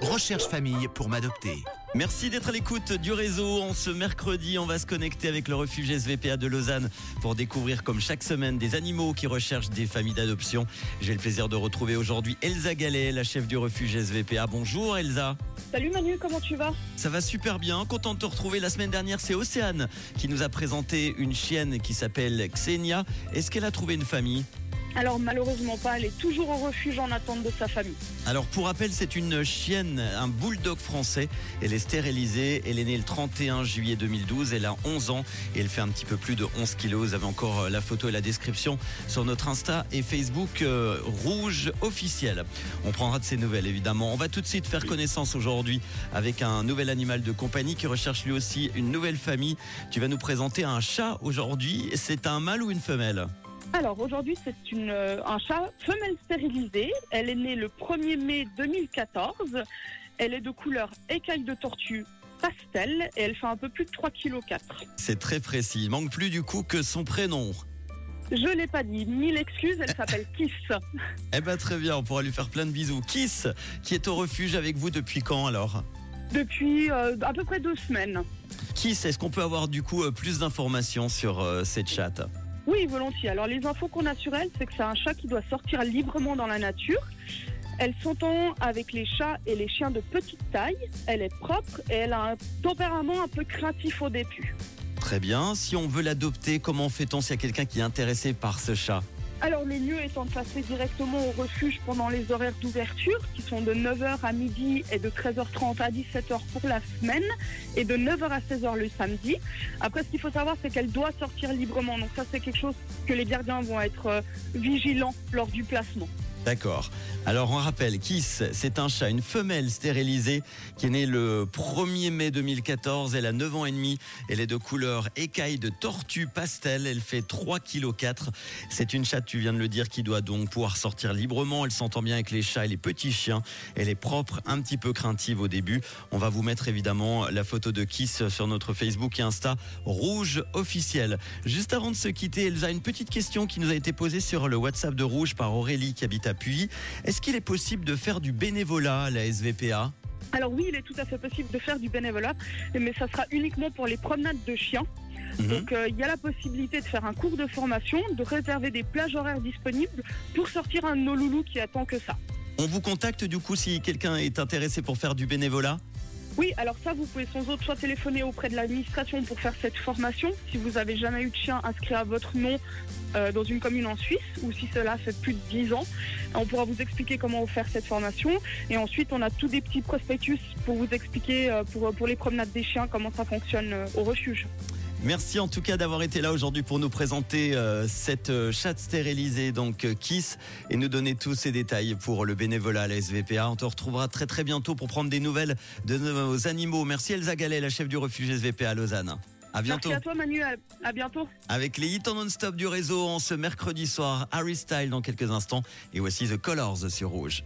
Recherche famille pour m'adopter. Merci d'être à l'écoute du réseau. En ce mercredi, on va se connecter avec le refuge SVPA de Lausanne pour découvrir, comme chaque semaine, des animaux qui recherchent des familles d'adoption. J'ai le plaisir de retrouver aujourd'hui Elsa Gallet, la chef du refuge SVPA. Bonjour Elsa. Salut Manu, comment tu vas? Ça va super bien. Content de te retrouver. La semaine dernière, c'est Océane qui nous a présenté une chienne qui s'appelle Xenia. Est-ce qu'elle a trouvé une famille? Alors malheureusement pas, elle est toujours au refuge en attente de sa famille. Alors pour rappel, c'est une chienne, un bulldog français. Elle est stérilisée. Elle est née le 31 juillet 2012. Elle a 11 ans et elle fait un petit peu plus de 11 kilos. Vous avez encore euh, la photo et la description sur notre Insta et Facebook euh, rouge officiel. On prendra de ces nouvelles évidemment. On va tout de suite faire connaissance aujourd'hui avec un nouvel animal de compagnie qui recherche lui aussi une nouvelle famille. Tu vas nous présenter un chat aujourd'hui. C'est un mâle ou une femelle? Alors aujourd'hui c'est une, euh, un chat femelle stérilisée. Elle est née le 1er mai 2014. Elle est de couleur écaille de tortue pastel et elle fait un peu plus de 3 kg. C'est très précis. Il manque plus du coup que son prénom. Je l'ai pas dit, mille excuses, elle s'appelle Kiss. Eh ben très bien, on pourra lui faire plein de bisous. Kiss, qui est au refuge avec vous depuis quand alors Depuis euh, à peu près deux semaines. Kiss, est-ce qu'on peut avoir du coup euh, plus d'informations sur euh, cette chatte? Oui, volontiers. Alors les infos qu'on a sur elle, c'est que c'est un chat qui doit sortir librement dans la nature. Elle s'entend avec les chats et les chiens de petite taille. Elle est propre et elle a un tempérament un peu craintif au début. Très bien. Si on veut l'adopter, comment fait-on s'il y a quelqu'un qui est intéressé par ce chat? Alors le mieux étant de passer directement au refuge pendant les horaires d'ouverture, qui sont de 9h à midi et de 13h30 à 17h pour la semaine, et de 9h à 16h le samedi. Après, ce qu'il faut savoir, c'est qu'elle doit sortir librement. Donc ça, c'est quelque chose que les gardiens vont être euh, vigilants lors du placement. D'accord. Alors on rappelle, Kiss, c'est un chat, une femelle stérilisée qui est née le 1er mai 2014. Elle a 9 ans et demi. Elle est de couleur écaille de tortue pastel. Elle fait 3 kg 4. C'est une chatte, tu viens de le dire, qui doit donc pouvoir sortir librement. Elle s'entend bien avec les chats et les petits chiens. Elle est propre, un petit peu craintive au début. On va vous mettre évidemment la photo de Kiss sur notre Facebook et Insta Rouge officiel. Juste avant de se quitter, Elsa, une petite question qui nous a été posée sur le WhatsApp de Rouge par Aurélie qui habite à Est-ce qu'il est possible de faire du bénévolat à la SVPA Alors oui, il est tout à fait possible de faire du bénévolat, mais ça sera uniquement pour les promenades de chiens. Mhm. Donc euh, il y a la possibilité de faire un cours de formation, de réserver des plages horaires disponibles pour sortir un de nos loulous qui attend que ça. On vous contacte du coup si quelqu'un est intéressé pour faire du bénévolat? Oui, alors ça, vous pouvez sans autre soit téléphoner auprès de l'administration pour faire cette formation. Si vous avez jamais eu de chien inscrit à votre nom euh, dans une commune en Suisse, ou si cela fait plus de 10 ans, on pourra vous expliquer comment faire cette formation. Et ensuite, on a tous des petits prospectus pour vous expliquer euh, pour, pour les promenades des chiens comment ça fonctionne euh, au refuge. Merci en tout cas d'avoir été là aujourd'hui pour nous présenter euh, cette euh, chatte stérilisée, donc euh, Kiss, et nous donner tous ces détails pour le bénévolat à la SVPA. On te retrouvera très très bientôt pour prendre des nouvelles de nos animaux. Merci Elsa Gallet, la chef du refuge SVPA à Lausanne. À bientôt. Merci à toi Manu, à, à bientôt. Avec les hits en non-stop du réseau en ce mercredi soir, Harry Style dans quelques instants, et voici The Colors sur Rouge.